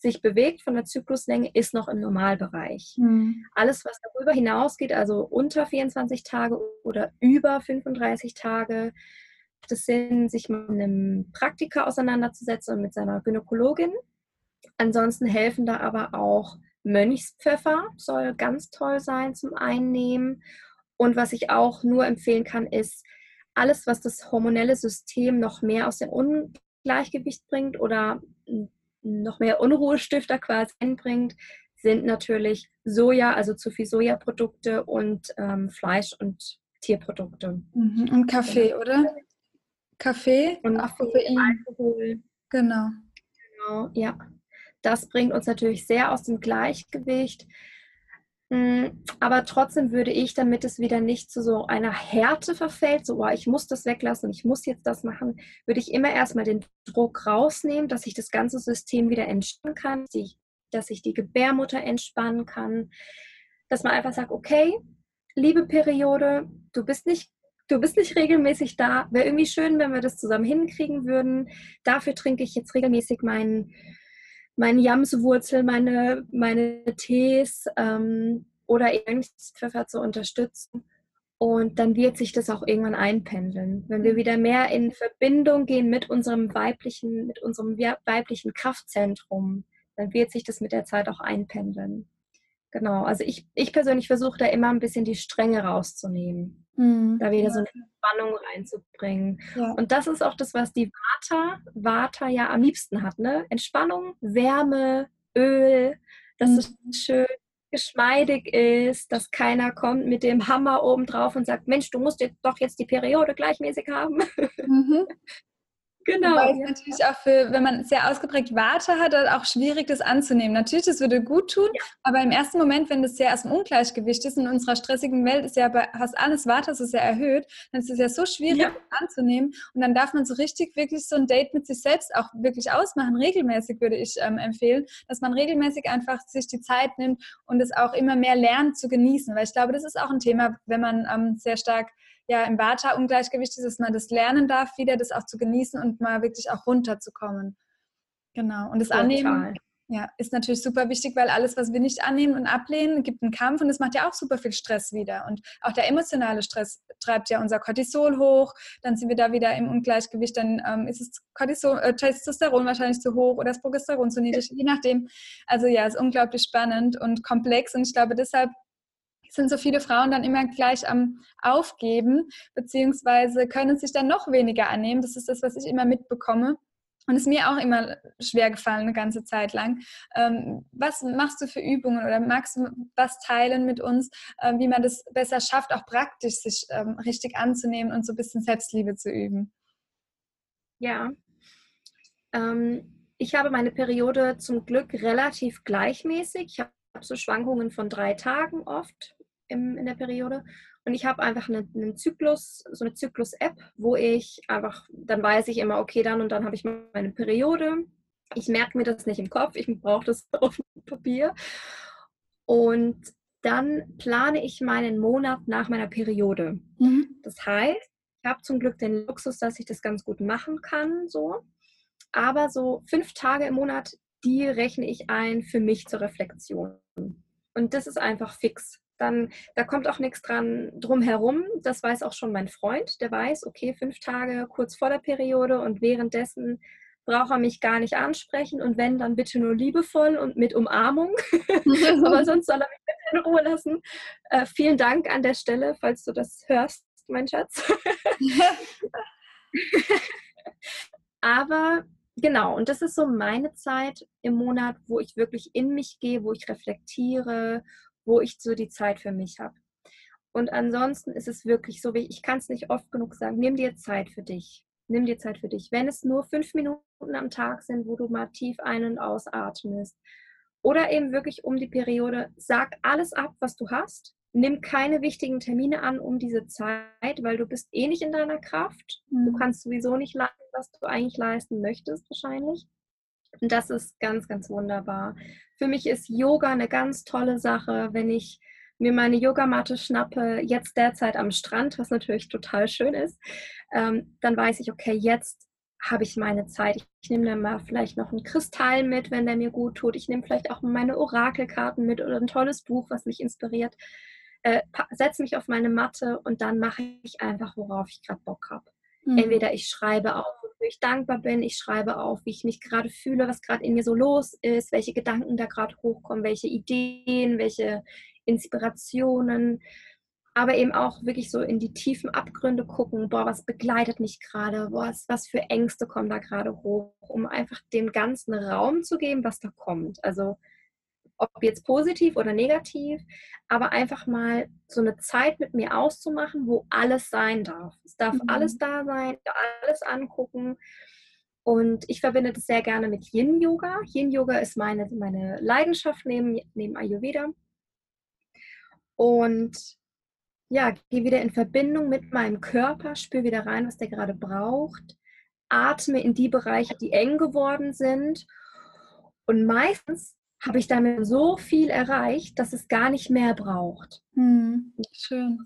sich bewegt von der Zykluslänge, ist noch im Normalbereich. Mhm. Alles, was darüber hinausgeht, also unter 24 Tage oder über 35 Tage, das Sinn, sich mit einem Praktiker auseinanderzusetzen und mit seiner Gynäkologin. Ansonsten helfen da aber auch Mönchspfeffer soll ganz toll sein zum Einnehmen. Und was ich auch nur empfehlen kann, ist alles, was das hormonelle System noch mehr aus dem Ungleichgewicht bringt oder noch mehr Unruhestifter quasi einbringt, sind natürlich Soja, also zu viel Sojaprodukte und ähm, Fleisch und Tierprodukte. Mhm. Und Kaffee, genau. oder? Kaffee und Kaffee, Alkohol. Genau. Genau, ja. Das bringt uns natürlich sehr aus dem Gleichgewicht. Mm, aber trotzdem würde ich, damit es wieder nicht zu so einer Härte verfällt, so, oh, ich muss das weglassen, ich muss jetzt das machen, würde ich immer erstmal den Druck rausnehmen, dass sich das ganze System wieder entspannen kann, dass sich die Gebärmutter entspannen kann, dass man einfach sagt, okay, liebe Periode, du bist nicht du bist nicht regelmäßig da. Wäre irgendwie schön, wenn wir das zusammen hinkriegen würden. Dafür trinke ich jetzt regelmäßig meinen meine Jamswurzel, meine, meine Tees ähm, oder irgendwas Pfeffer zu unterstützen. Und dann wird sich das auch irgendwann einpendeln. Wenn wir mhm. wieder mehr in Verbindung gehen mit unserem weiblichen, mit unserem weiblichen Kraftzentrum, dann wird sich das mit der Zeit auch einpendeln. Genau, also ich, ich persönlich versuche da immer ein bisschen die Stränge rauszunehmen, mhm. da wieder so eine Spannung reinzubringen. Ja. Und das ist auch das, was die Vata, Vata ja am liebsten hat, ne? Entspannung, Wärme, Öl, dass mhm. es schön geschmeidig ist, dass keiner kommt mit dem Hammer oben drauf und sagt, Mensch, du musst jetzt doch jetzt die Periode gleichmäßig haben. Mhm. Genau. Weil es ja. natürlich auch für, wenn man sehr ausgeprägt Warte hat, auch schwierig, das anzunehmen. Natürlich, das würde gut tun, ja. aber im ersten Moment, wenn das sehr aus dem Ungleichgewicht ist, in unserer stressigen Welt ist ja bei fast alles Warte so sehr erhöht, dann ist es ja so schwierig ja. anzunehmen. Und dann darf man so richtig wirklich so ein Date mit sich selbst auch wirklich ausmachen. Regelmäßig würde ich ähm, empfehlen, dass man regelmäßig einfach sich die Zeit nimmt und es auch immer mehr lernt zu genießen. Weil ich glaube, das ist auch ein Thema, wenn man ähm, sehr stark ja im Vata-Ungleichgewicht ist, dass man das lernen darf, wieder das auch zu genießen und mal wirklich auch runterzukommen. Genau. Und das Total. Annehmen ja, ist natürlich super wichtig, weil alles, was wir nicht annehmen und ablehnen, gibt einen Kampf und das macht ja auch super viel Stress wieder. Und auch der emotionale Stress treibt ja unser Cortisol hoch, dann sind wir da wieder im Ungleichgewicht, dann ähm, ist das Cortisol, äh, Testosteron wahrscheinlich zu hoch oder das Progesteron zu niedrig, je nachdem. Also ja, ist unglaublich spannend und komplex und ich glaube, deshalb sind so viele Frauen dann immer gleich am Aufgeben, beziehungsweise können sich dann noch weniger annehmen. Das ist das, was ich immer mitbekomme. Und es ist mir auch immer schwer gefallen, eine ganze Zeit lang. Ähm, was machst du für Übungen oder magst du was teilen mit uns, äh, wie man das besser schafft, auch praktisch sich ähm, richtig anzunehmen und so ein bisschen Selbstliebe zu üben? Ja, ähm, ich habe meine Periode zum Glück relativ gleichmäßig. Ich habe so Schwankungen von drei Tagen oft im, in der Periode. Und ich habe einfach einen, einen, Zyklus, so eine Zyklus-App, wo ich einfach, dann weiß ich immer, okay, dann und dann habe ich meine Periode. Ich merke mir das nicht im Kopf, ich brauche das auf dem Papier. Und dann plane ich meinen Monat nach meiner Periode. Mhm. Das heißt, ich habe zum Glück den Luxus, dass ich das ganz gut machen kann, so. Aber so fünf Tage im Monat, die rechne ich ein für mich zur Reflexion. Und das ist einfach fix dann da kommt auch nichts dran drum herum. Das weiß auch schon mein Freund, der weiß, okay, fünf Tage kurz vor der Periode und währenddessen braucht er mich gar nicht ansprechen und wenn, dann bitte nur liebevoll und mit Umarmung. Aber sonst soll er mich bitte in Ruhe lassen. Äh, vielen Dank an der Stelle, falls du das hörst, mein Schatz. Aber genau, und das ist so meine Zeit im Monat, wo ich wirklich in mich gehe, wo ich reflektiere wo ich so die Zeit für mich habe. Und ansonsten ist es wirklich so, wie ich kann es nicht oft genug sagen, nimm dir Zeit für dich. Nimm dir Zeit für dich. Wenn es nur fünf Minuten am Tag sind, wo du mal tief ein- und ausatmest. Oder eben wirklich um die Periode, sag alles ab, was du hast. Nimm keine wichtigen Termine an um diese Zeit, weil du bist eh nicht in deiner Kraft. Mhm. Du kannst sowieso nicht leisten, was du eigentlich leisten möchtest, wahrscheinlich. Und das ist ganz, ganz wunderbar. Für mich ist Yoga eine ganz tolle Sache, wenn ich mir meine Yogamatte schnappe, jetzt derzeit am Strand, was natürlich total schön ist, ähm, dann weiß ich, okay, jetzt habe ich meine Zeit. Ich nehme dann mal vielleicht noch einen Kristall mit, wenn der mir gut tut. Ich nehme vielleicht auch meine Orakelkarten mit oder ein tolles Buch, was mich inspiriert. Äh, setze mich auf meine Matte und dann mache ich einfach, worauf ich gerade Bock habe. Mhm. Entweder ich schreibe auf, wofür ich dankbar bin, ich schreibe auf, wie ich mich gerade fühle, was gerade in mir so los ist, welche Gedanken da gerade hochkommen, welche Ideen, welche Inspirationen, aber eben auch wirklich so in die tiefen Abgründe gucken, boah, was begleitet mich gerade, was, was für Ängste kommen da gerade hoch, um einfach dem Ganzen Raum zu geben, was da kommt. Also ob jetzt positiv oder negativ, aber einfach mal so eine Zeit mit mir auszumachen, wo alles sein darf. Es darf mhm. alles da sein, alles angucken. Und ich verbinde das sehr gerne mit Yin-Yoga. Yin-Yoga ist meine, meine Leidenschaft neben, neben Ayurveda und ja, gehe wieder in Verbindung mit meinem Körper, spüre wieder rein, was der gerade braucht, atme in die Bereiche, die eng geworden sind und meistens habe ich damit so viel erreicht, dass es gar nicht mehr braucht. Hm, schön.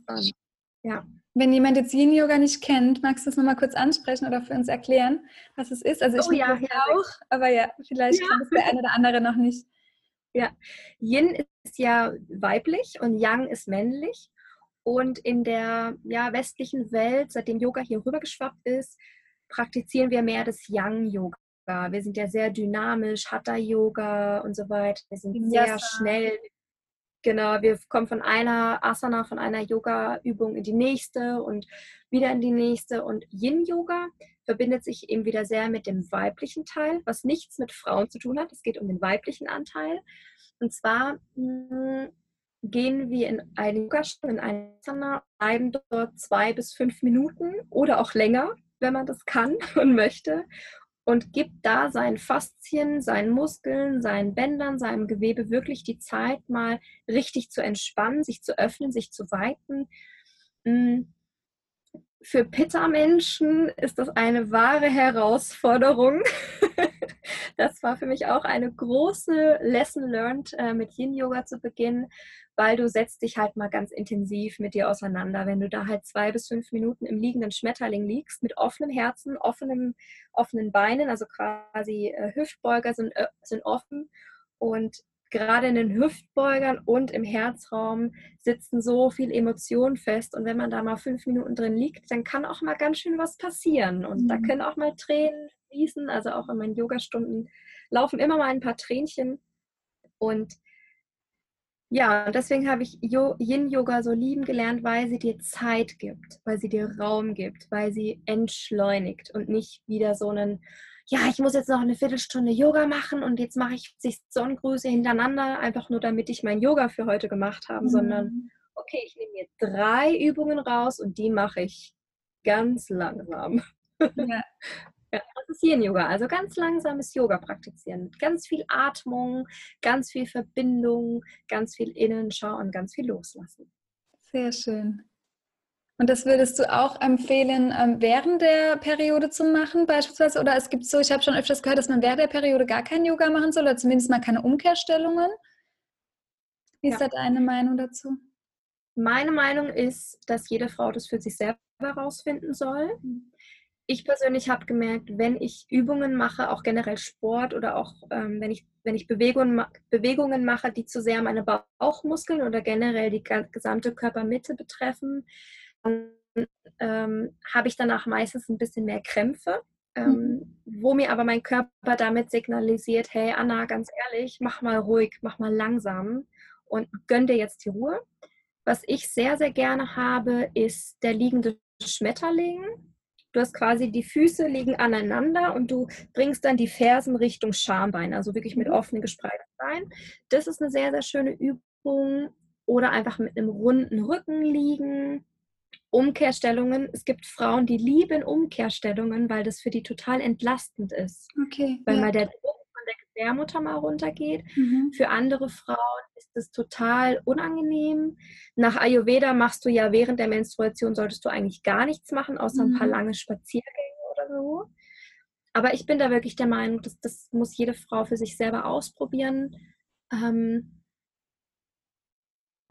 Ja. Wenn jemand jetzt Yin Yoga nicht kennt, magst du es nochmal kurz ansprechen oder für uns erklären, was es ist? Also ich oh, ja, ja, auch, aber ja, vielleicht ja. kennt es der eine oder andere noch nicht. Ja, Yin ist ja weiblich und Yang ist männlich. Und in der ja, westlichen Welt, seitdem Yoga hier rübergeschwappt ist, praktizieren wir mehr das Yang-Yoga. Wir sind ja sehr dynamisch, Hatha-Yoga und so weiter. Wir sind sehr yes. schnell. Genau, wir kommen von einer Asana, von einer Yoga-Übung in die nächste und wieder in die nächste. Und Yin-Yoga verbindet sich eben wieder sehr mit dem weiblichen Teil, was nichts mit Frauen zu tun hat. Es geht um den weiblichen Anteil. Und zwar mh, hm, gehen wir in eine Yoga-Stunde, in eine Asana, bleiben dort zwei bis fünf Minuten oder auch länger, wenn man das kann und möchte. Und gibt da seinen Faszien, seinen Muskeln, seinen Bändern, seinem Gewebe wirklich die Zeit, mal richtig zu entspannen, sich zu öffnen, sich zu weiten. Hm, für Pitta-Menschen ist das eine wahre Herausforderung. das war für mich auch eine große Lesson learned, äh, mit Yin-Yoga zu beginnen, weil du setzt dich halt mal ganz intensiv mit dir auseinander. Wenn du da halt zwei bis fünf Minuten im liegenden Schmetterling liegst, mit offenem Herzen, offenem, offenen Beinen, also quasi äh, Hüftbeuger sind, äh, sind offen und gerade in den Hüftbeugern und im Herzraum sitzen so viel Emotionen fest. Und wenn man da mal fünf Minuten drin liegt, dann kann auch mal ganz schön was passieren. Und mhm. da können auch mal Tränen fließen. Also auch in meinen Yogastunden laufen immer mal ein paar Tränchen. Und ja, deswegen habe ich Yin-Yoga so lieben gelernt, weil sie dir Zeit gibt, weil sie dir Raum gibt, weil sie entschleunigt und nicht wieder so einen ja, ich muss jetzt noch eine Viertelstunde Yoga machen und jetzt mache ich sich Sonnengrüße hintereinander, einfach nur damit ich mein Yoga für heute gemacht habe, mhm. sondern okay, ich nehme mir drei Übungen raus und die mache ich ganz langsam. Ja. ja das ist hier ein Yoga, also ganz langsames Yoga praktizieren. Mit ganz viel Atmung, ganz viel Verbindung, ganz viel Innenschau und ganz viel Loslassen. Sehr schön. Und das würdest du auch empfehlen, ähm, während der Periode zu machen, beispielsweise? Oder es gibt so, ich habe schon öfters gehört, dass man während der Periode gar kein Yoga machen soll oder zumindest mal keine Umkehrstellungen. Wie ist ja. da deine Meinung dazu? Meine Meinung ist, dass jede Frau das für sich selber herausfinden soll. Ich persönlich habe gemerkt, wenn ich Übungen mache, auch generell Sport oder auch ähm, wenn ich, wenn ich Bewegungen, Bewegungen mache, die zu sehr meine Bauchmuskeln oder generell die gesamte Körpermitte betreffen, ähm, habe ich danach meistens ein bisschen mehr Krämpfe, ähm, mhm. wo mir aber mein Körper damit signalisiert, hey Anna, ganz ehrlich, mach mal ruhig, mach mal langsam und gönn dir jetzt die Ruhe. Was ich sehr, sehr gerne habe, ist der liegende Schmetterling. Du hast quasi die Füße liegen aneinander und du bringst dann die Fersen Richtung Schambein, also wirklich mit mhm. offenen, gespreizten Beinen. Das ist eine sehr, sehr schöne Übung, oder einfach mit einem runden Rücken liegen. Umkehrstellungen. Es gibt Frauen, die lieben Umkehrstellungen, weil das für die total entlastend ist. Okay. Weil ja. mal der Druck von der Gebärmutter mal runtergeht. Mhm. Für andere Frauen ist es total unangenehm. Nach Ayurveda machst du ja während der Menstruation, solltest du eigentlich gar nichts machen, außer ein paar Mhm. lange Spaziergänge oder so. Aber ich bin da wirklich der Meinung, dass das muss jede Frau für sich selber ausprobieren. Ähm,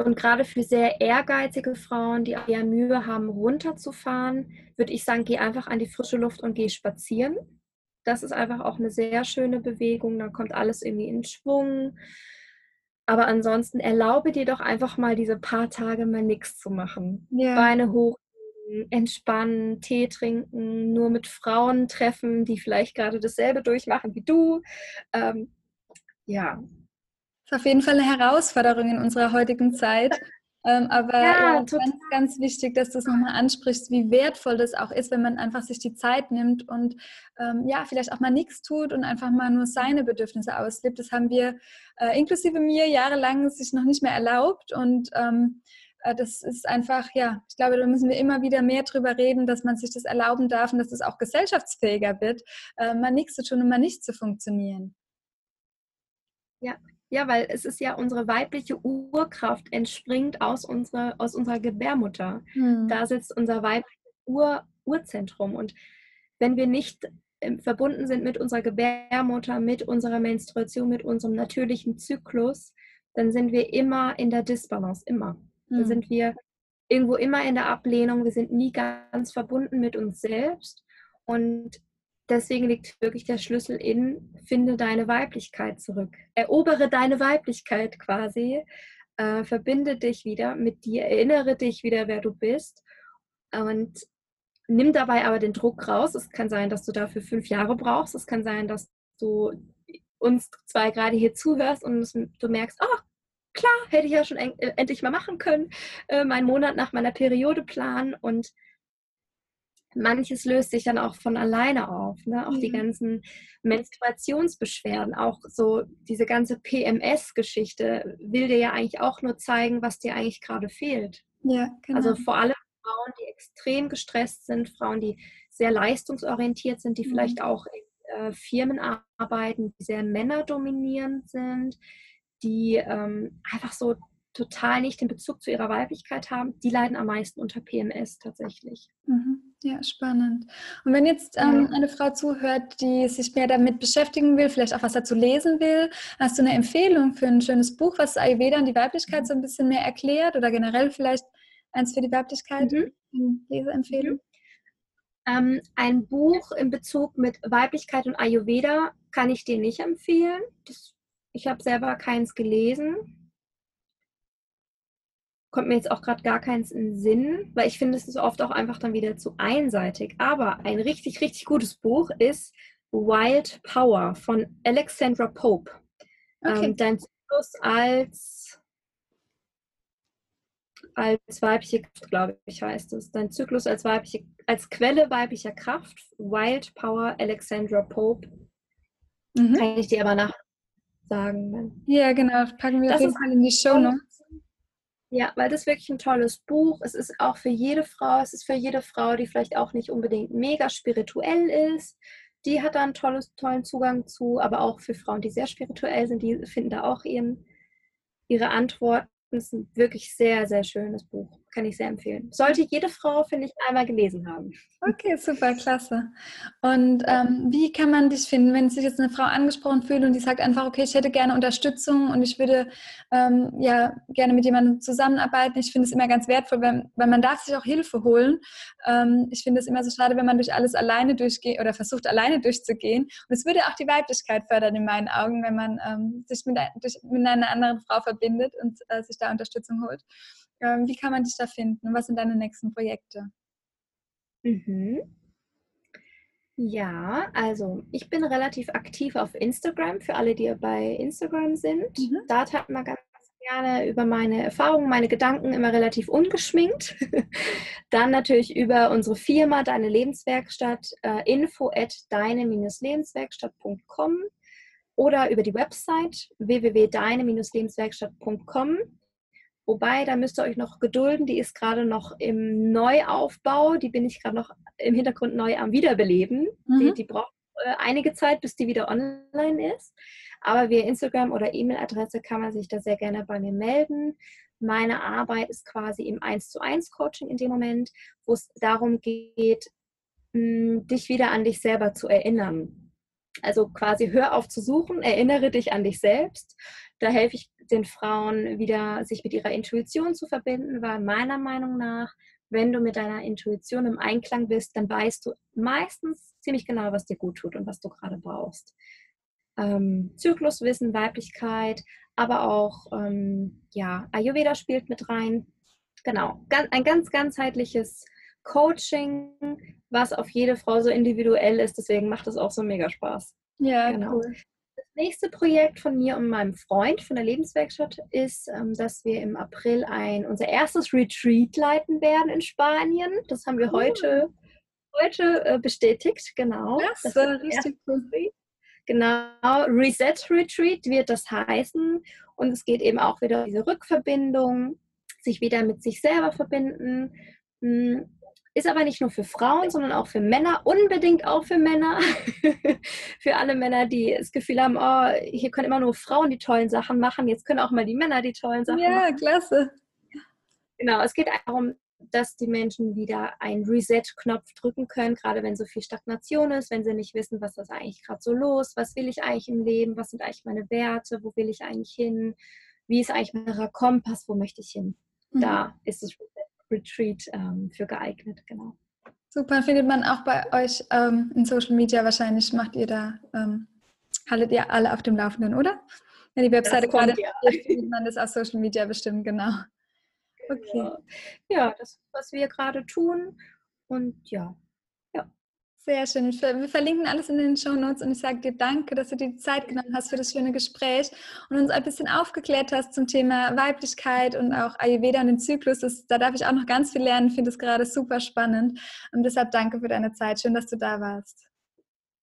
und gerade für sehr ehrgeizige Frauen, die eher Mühe haben, runterzufahren, würde ich sagen, geh einfach an die frische Luft und geh spazieren. Das ist einfach auch eine sehr schöne Bewegung. Dann kommt alles irgendwie in Schwung. Aber ansonsten erlaube dir doch einfach mal diese paar Tage mal nichts zu machen. Ja. Beine hoch, entspannen, Tee trinken, nur mit Frauen treffen, die vielleicht gerade dasselbe durchmachen wie du. Ähm, ja, ist auf jeden Fall eine Herausforderung in unserer heutigen Zeit. Ähm, aber Ja, total. ganz, ganz wichtig, dass du es nochmal ansprichst, wie wertvoll das auch ist, wenn man einfach sich die Zeit nimmt und ähm, ja, vielleicht auch mal nichts tut und einfach mal nur seine Bedürfnisse auslebt. Das haben wir äh, inklusive mir jahrelang sich noch nicht mehr erlaubt und ähm, äh, das ist einfach, ja, ich glaube, da müssen wir immer wieder mehr drüber reden, dass man sich das erlauben darf und dass es auch gesellschaftsfähiger wird, äh, mal nichts zu tun und mal nicht zu funktionieren. Ja, weil es ist ja unsere weibliche Urkraft entspringt aus unserer, aus unserer Gebärmutter. Hm. Da sitzt unser weibliches Ur, Urzentrum. Und wenn wir nicht ähm, verbunden sind mit unserer Gebärmutter, mit unserer Menstruation, mit unserem natürlichen Zyklus, dann sind wir immer in der Disbalance, immer. Da Hm. sind wir irgendwo immer in der Ablehnung, wir sind nie ganz verbunden mit uns selbst. Und deswegen liegt wirklich der Schlüssel in, finde deine Weiblichkeit zurück. Erobere deine Weiblichkeit quasi. Äh, verbinde dich wieder mit dir, erinnere dich wieder, wer du bist. Und nimm dabei aber den Druck raus. Es kann sein, dass du dafür fünf Jahre brauchst. Es kann sein, dass du uns zwei gerade hier zuhörst und du merkst, oh, klar, hätte ich ja schon äh, endlich mal machen können, äh, meinen Monat nach meiner Periode planen und manches löst sich dann auch von alleine auf. Ne? Auch die Ja. ganzen Menstruationsbeschwerden, auch so diese ganze PMS-Geschichte will dir ja eigentlich auch nur zeigen, was dir eigentlich gerade fehlt. Ja, genau. Also vor allem Frauen, die extrem gestresst sind, Frauen, die sehr leistungsorientiert sind, die Mhm. vielleicht auch in äh, Firmen arbeiten, die sehr männerdominierend sind, die ähm, einfach so total nicht den Bezug zu ihrer Weiblichkeit haben, die leiden am meisten unter PMS tatsächlich. Mhm. Ja, spannend. Und wenn jetzt ähm, eine Frau zuhört, die sich mehr damit beschäftigen will, vielleicht auch was dazu lesen will, hast du eine Empfehlung für ein schönes Buch, was Ayurveda und die Weiblichkeit so ein bisschen mehr erklärt oder generell vielleicht eins für die Weiblichkeit? Mhm. Leseempfehlung? Ähm, ein Buch in Bezug mit Weiblichkeit und Ayurveda kann ich dir nicht empfehlen. Das, ich habe selber keins gelesen. Kommt mir jetzt auch gerade gar keins in Sinn, weil ich finde, es ist oft auch einfach dann wieder zu einseitig. Aber ein richtig, richtig gutes Buch ist Wild Power von Alexandra Pope. Okay. Ähm, dein Zyklus als, als weibliche Kraft, glaube ich, heißt es. Dein Zyklus als weibliche, als Quelle weiblicher Kraft. Wild Power Alexandra Pope. Mhm. Kann ich dir aber nach sagen. Ja, genau. Packen wir Das auf jeden Fall in die Show Notes. Ja, weil das wirklich ein tolles Buch. Es ist auch für jede Frau, es ist für jede Frau, die vielleicht auch nicht unbedingt mega spirituell ist. Die hat da einen tolles, tollen Zugang zu, aber auch für Frauen, die sehr spirituell sind, die finden da auch ihren, ihre Antworten. Es ist ein wirklich sehr, sehr schönes Buch. Kann ich sehr empfehlen. Sollte jede Frau, finde ich, einmal gelesen haben. Okay, super, klasse. Und ähm, wie kann man dich finden, wenn sich jetzt eine Frau angesprochen fühlt und die sagt einfach, okay, ich hätte gerne Unterstützung und ich würde ähm, ja gerne mit jemandem zusammenarbeiten. Ich finde es immer ganz wertvoll, weil, weil man darf sich auch Hilfe holen. Ähm, ich finde es immer so schade, wenn man durch alles alleine durchgeht oder versucht alleine durchzugehen. Und es würde auch die Weiblichkeit fördern in meinen Augen, wenn man ähm, sich mit, durch, mit einer anderen Frau verbindet und äh, sich da Unterstützung holt. Ähm, wie kann man dich da finden? Und was sind deine nächsten Projekte? Mhm. Ja, also ich bin relativ aktiv auf Instagram, für alle, die bei Instagram sind. Mhm. Da teilt man ganz gerne über meine Erfahrungen, meine Gedanken immer relativ ungeschminkt. Dann natürlich über unsere Firma, Deine Lebenswerkstatt, äh, info at deine-lebenswerkstatt.com oder über die Website www.deine-lebenswerkstatt.com Wobei, da müsst ihr euch noch gedulden. Die ist gerade noch im Neuaufbau. Die bin ich gerade noch im Hintergrund neu am Wiederbeleben. Mhm. Die, die braucht äh, einige Zeit, bis die wieder online ist. Aber via Instagram oder E-Mail-Adresse kann man sich da sehr gerne bei mir melden. Meine Arbeit ist quasi im 1 zu 1 Coaching in dem Moment, wo es darum geht, dich wieder an dich selber zu erinnern. Also quasi hör auf zu suchen, erinnere dich an dich selbst. Da helfe ich den Frauen wieder, sich mit ihrer Intuition zu verbinden, weil meiner Meinung nach, wenn du mit deiner Intuition im Einklang bist, dann weißt du meistens ziemlich genau, was dir gut tut und was du gerade brauchst. Ähm, Zykluswissen, Weiblichkeit, aber auch ähm, ja, Ayurveda spielt mit rein. Genau, ein ganz ganzheitliches Coaching, was auf jede Frau so individuell ist. Deswegen macht es auch so mega Spaß. Ja, genau. cool. Das nächste Projekt von mir und meinem Freund von der Lebenswerkstatt ist, ähm, dass wir im April ein unser erstes Retreat leiten werden in Spanien. Das haben wir heute, heute äh, bestätigt, genau. Das, das ist richtig cool. Genau, Reset Retreat wird das heißen. Und es geht eben auch wieder um diese Rückverbindung, sich wieder mit sich selber verbinden. Ist aber nicht nur für Frauen, sondern auch für Männer, unbedingt auch für Männer. für alle Männer, die das Gefühl haben, oh, hier können immer nur Frauen die tollen Sachen machen, jetzt können auch mal die Männer die tollen Sachen ja, machen. Ja, klasse. Genau, es geht darum, dass die Menschen wieder einen Reset-Knopf drücken können, gerade wenn so viel Stagnation ist, wenn sie nicht wissen, was ist eigentlich gerade so los, was will ich eigentlich im Leben, was sind eigentlich meine Werte, wo will ich eigentlich hin, wie ist eigentlich mein Kompass, wo möchte ich hin. Mhm. Da ist das Retreat ähm, für geeignet, genau. Super, findet man auch bei euch ähm, in Social Media wahrscheinlich, macht ihr da, ähm, haltet ihr alle auf dem Laufenden, oder? Ja, die Webseite gerade ja. findet man das auf Social Media bestimmt, genau. Okay. Ja, das ist, was wir gerade tun. Und ja, sehr schön. Wir verlinken alles in den Show Notes und ich sage dir danke, dass du dir die Zeit genommen hast für das schöne Gespräch und uns ein bisschen aufgeklärt hast zum Thema Weiblichkeit und auch Ayurveda und den Zyklus. Das, da darf ich auch noch ganz viel lernen, finde es gerade super spannend. Und deshalb danke für deine Zeit. Schön, dass du da warst.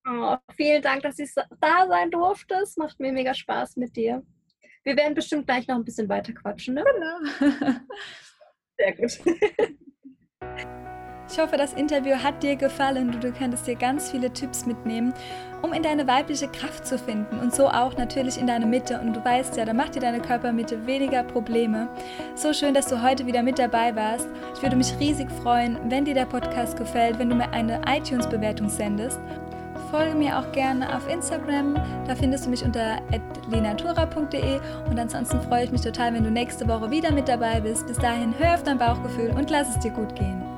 Oh, vielen Dank, dass ich da sein durfte. Es macht mir mega Spaß mit dir. Wir werden bestimmt gleich noch ein bisschen weiter quatschen, ne? Genau. Sehr gut. Ich hoffe, das Interview hat dir gefallen und du könntest dir ganz viele Tipps mitnehmen, um in deine weibliche Kraft zu finden und so auch natürlich in deine Mitte. Und du weißt ja, da macht dir deine Körpermitte weniger Probleme. So schön, dass du heute wieder mit dabei warst. Ich würde mich riesig freuen, wenn dir der Podcast gefällt, wenn du mir eine iTunes-Bewertung sendest. Folge mir auch gerne auf Instagram, da findest du mich unter lenatura.de und ansonsten freue ich mich total, wenn du nächste Woche wieder mit dabei bist. Bis dahin, hör auf dein Bauchgefühl und lass es dir gut gehen.